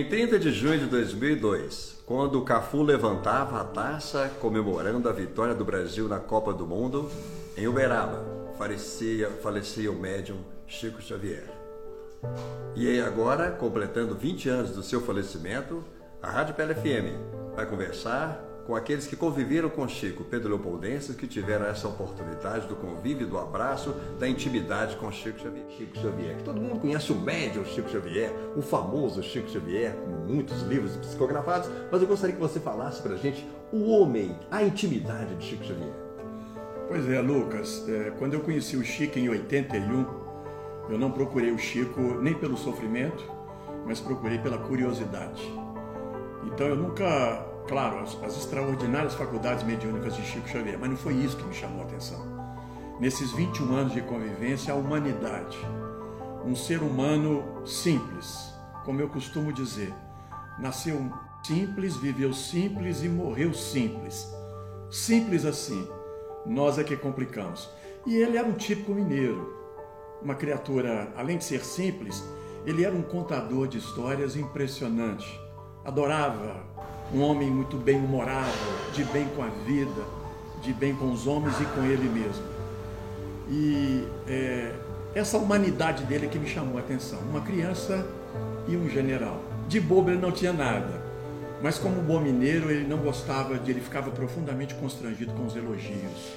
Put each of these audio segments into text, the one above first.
Em 30 de junho de 2002, quando o Cafu levantava a taça comemorando a vitória do Brasil na Copa do Mundo, em Uberaba, falecia, falecia o médium Chico Xavier. E agora, completando 20 anos do seu falecimento, a Rádio PLFM vai conversar com aqueles que conviveram com Chico, Pedro Leopoldenses, que tiveram essa oportunidade do convívio, do abraço, da intimidade com Chico Xavier. Chico Xavier, que todo mundo conhece o médium Chico Xavier, o famoso Chico Xavier, com muitos livros psicografados, mas eu gostaria que você falasse para a gente o homem, a intimidade de Chico Xavier. Pois é, Lucas, é, quando eu conheci o Chico em 81, eu não procurei o Chico nem pelo sofrimento, mas procurei pela curiosidade. Então eu nunca claro, as, as extraordinárias faculdades mediúnicas de Chico Xavier, mas não foi isso que me chamou a atenção. Nesses 21 anos de convivência, a humanidade. Um ser humano simples, como eu costumo dizer. Nasceu simples, viveu simples e morreu simples. Simples assim. Nós é que complicamos. E ele era um típico mineiro. Uma criatura, além de ser simples, ele era um contador de histórias impressionante. Adorava um homem muito bem-humorado, de bem com a vida, de bem com os homens e com ele mesmo. E é, essa humanidade dele é que me chamou a atenção. Uma criança e um general. De bobo ele não tinha nada, mas como bom mineiro ele não gostava de, ele ficava profundamente constrangido com os elogios.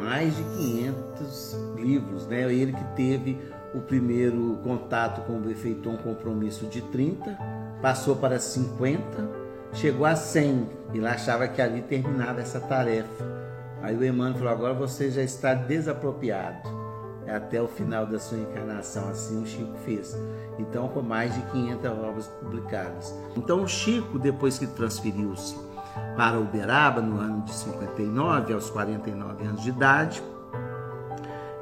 Mais de 500 livros, né? Ele que teve o primeiro contato com o efeitou um compromisso de 30, passou para 50 chegou a 100 e ele achava que ali terminava essa tarefa. Aí o Emmanuel falou: agora você já está desapropriado. É até o final da sua encarnação, assim o Chico fez. Então, com mais de 500 obras publicadas. Então, o Chico, depois que transferiu-se para Uberaba, no ano de 59, aos 49 anos de idade,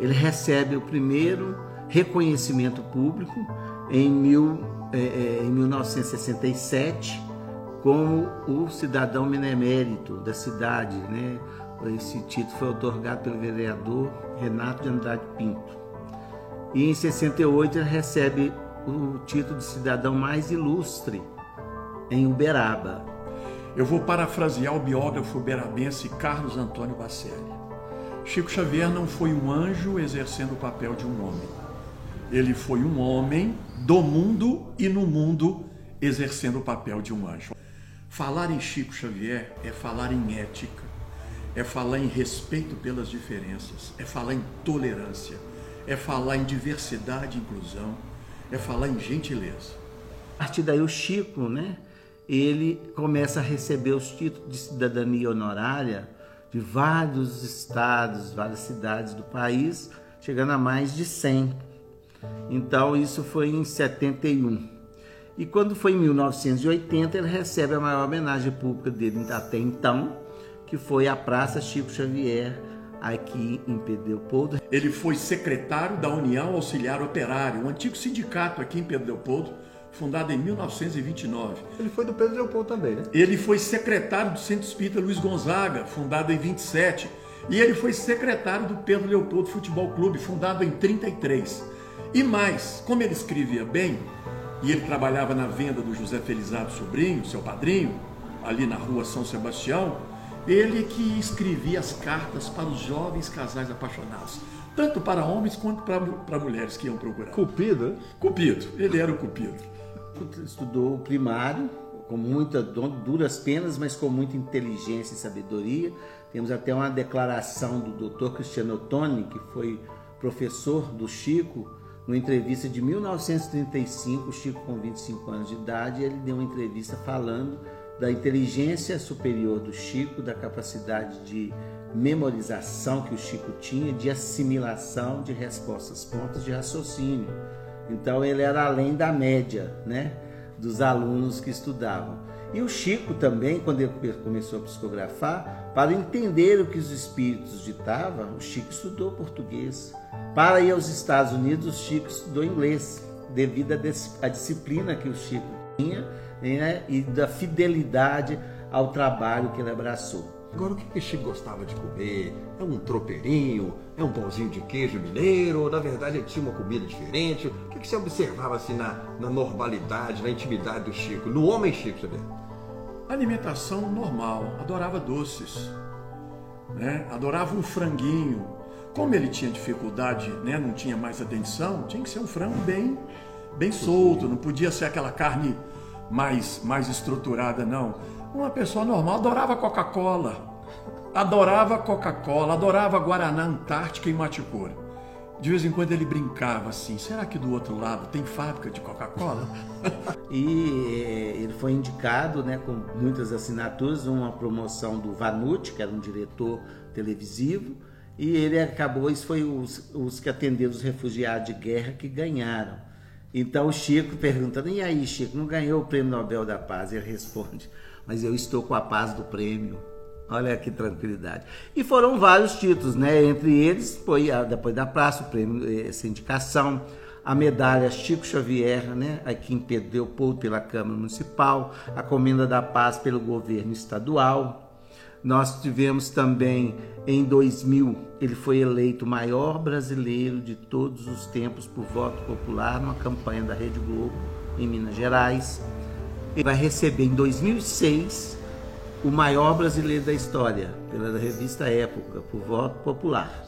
ele recebe o primeiro reconhecimento público em, mil, eh, em 1967 como o cidadão benemérito da cidade. Né? Esse título foi otorgado pelo vereador Renato de Andrade Pinto. E em 68 ele recebe o título de cidadão mais ilustre em Uberaba. Eu vou parafrasear o biógrafo uberabense Carlos Antônio Bacelli. Chico Xavier não foi um anjo exercendo o papel de um homem. Ele foi um homem do mundo e no mundo exercendo o papel de um anjo. Falar em Chico Xavier é falar em ética, é falar em respeito pelas diferenças, é falar em tolerância, é falar em diversidade e inclusão, é falar em gentileza. A partir daí o Chico, né, ele começa a receber os títulos de cidadania honorária de vários estados, várias cidades do país, chegando a mais de 100. Então isso foi em 71. E quando foi em 1980, ele recebe a maior homenagem pública dele até então, que foi a Praça Chico Xavier, aqui em Pedro Leopoldo. Ele foi secretário da União Auxiliar Operário, um antigo sindicato aqui em Pedro Leopoldo, fundado em 1929. Ele foi do Pedro Leopoldo também, né? Ele foi secretário do Centro Espírita Luiz Gonzaga, fundado em 27. E ele foi secretário do Pedro Leopoldo Futebol Clube, fundado em 33. E mais, como ele escrevia bem, e ele trabalhava na venda do José Felizardo Sobrinho, seu padrinho, ali na rua São Sebastião, ele que escrevia as cartas para os jovens casais apaixonados, tanto para homens quanto para, para mulheres que iam procurar. Cupido? Cupido, ele era o Cupido. Estudou o primário, com muitas duras penas, mas com muita inteligência e sabedoria. Temos até uma declaração do Dr. Cristiano Ottoni, que foi professor do Chico, numa entrevista de 1935, o Chico com 25 anos de idade, ele deu uma entrevista falando da inteligência superior do Chico, da capacidade de memorização que o Chico tinha, de assimilação de respostas prontas de raciocínio. Então ele era além da média, né, dos alunos que estudavam. E o Chico também, quando ele começou a psicografar, para entender o que os espíritos ditavam, o Chico estudou português. Para ir aos Estados Unidos, o Chico estudou inglês, devido à disciplina que o Chico tinha né, e da fidelidade ao trabalho que ele abraçou. Agora, o que o Chico gostava de comer? É um tropeirinho? É um pãozinho de queijo mineiro? Na verdade, ele tinha uma comida diferente? O que você observava assim na, na normalidade, na intimidade do Chico? No homem Chico, você vê? Alimentação normal. Adorava doces. Né? Adorava um franguinho. Como ele tinha dificuldade, né? não tinha mais atenção, tinha que ser um frango bem, bem solto. Não podia ser aquela carne mais, mais estruturada, não. Uma pessoa normal adorava Coca-Cola. Adorava Coca-Cola, adorava Guaraná Antártica e Maticura. De vez em quando ele brincava assim: será que do outro lado tem fábrica de Coca-Cola? e eh, ele foi indicado né, com muitas assinaturas, uma promoção do Vanucci, que era um diretor televisivo, e ele acabou, isso foi os, os que atenderam os refugiados de guerra que ganharam. Então o Chico perguntando, e aí Chico, não ganhou o Prêmio Nobel da Paz? Ele responde, mas eu estou com a paz do prêmio. Olha que tranquilidade. E foram vários títulos, né? Entre eles foi depois da praça, o prêmio essa indicação, a medalha Chico Xavier, né? Aqui em Pedro Leopoldo pela Câmara Municipal, a Comenda da Paz pelo governo estadual. Nós tivemos também em 2000, ele foi eleito o maior brasileiro de todos os tempos por voto popular numa campanha da Rede Globo em Minas Gerais. Ele vai receber em 2006 o maior brasileiro da história, pela revista Época, por voto popular.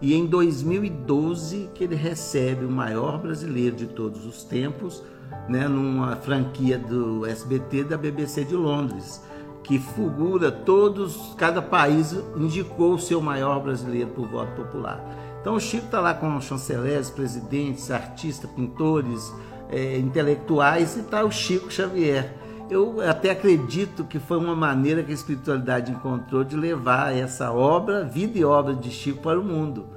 E em 2012 que ele recebe o maior brasileiro de todos os tempos, né, numa franquia do SBT da BBC de Londres, que figura todos, cada país indicou o seu maior brasileiro por voto popular. Então o Chico está lá com chanceleres, presidentes, artistas, pintores, é, intelectuais e está o Chico Xavier eu até acredito que foi uma maneira que a espiritualidade encontrou de levar essa obra, vida e obra de Chico para o mundo.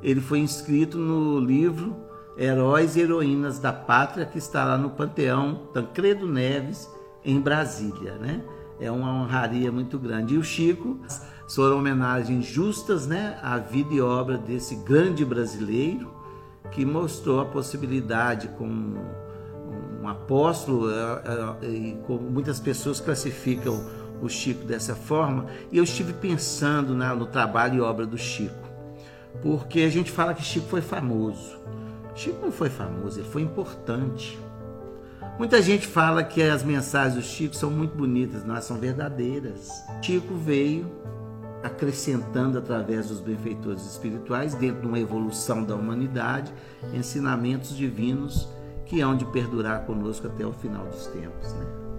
Ele foi inscrito no livro Heróis e Heroínas da Pátria, que está lá no Panteão Tancredo Neves, em Brasília. Né? É uma honraria muito grande. E o Chico foram homenagens justas né, à vida e obra desse grande brasileiro que mostrou a possibilidade com um apóstolo, é, é, e muitas pessoas classificam o Chico dessa forma, e eu estive pensando no trabalho e obra do Chico, porque a gente fala que Chico foi famoso. Chico não foi famoso, ele foi importante. Muita gente fala que as mensagens do Chico são muito bonitas, não são verdadeiras. Chico veio acrescentando através dos benfeitores espirituais, dentro de uma evolução da humanidade, ensinamentos divinos que hão de perdurar conosco até o final dos tempos. Né?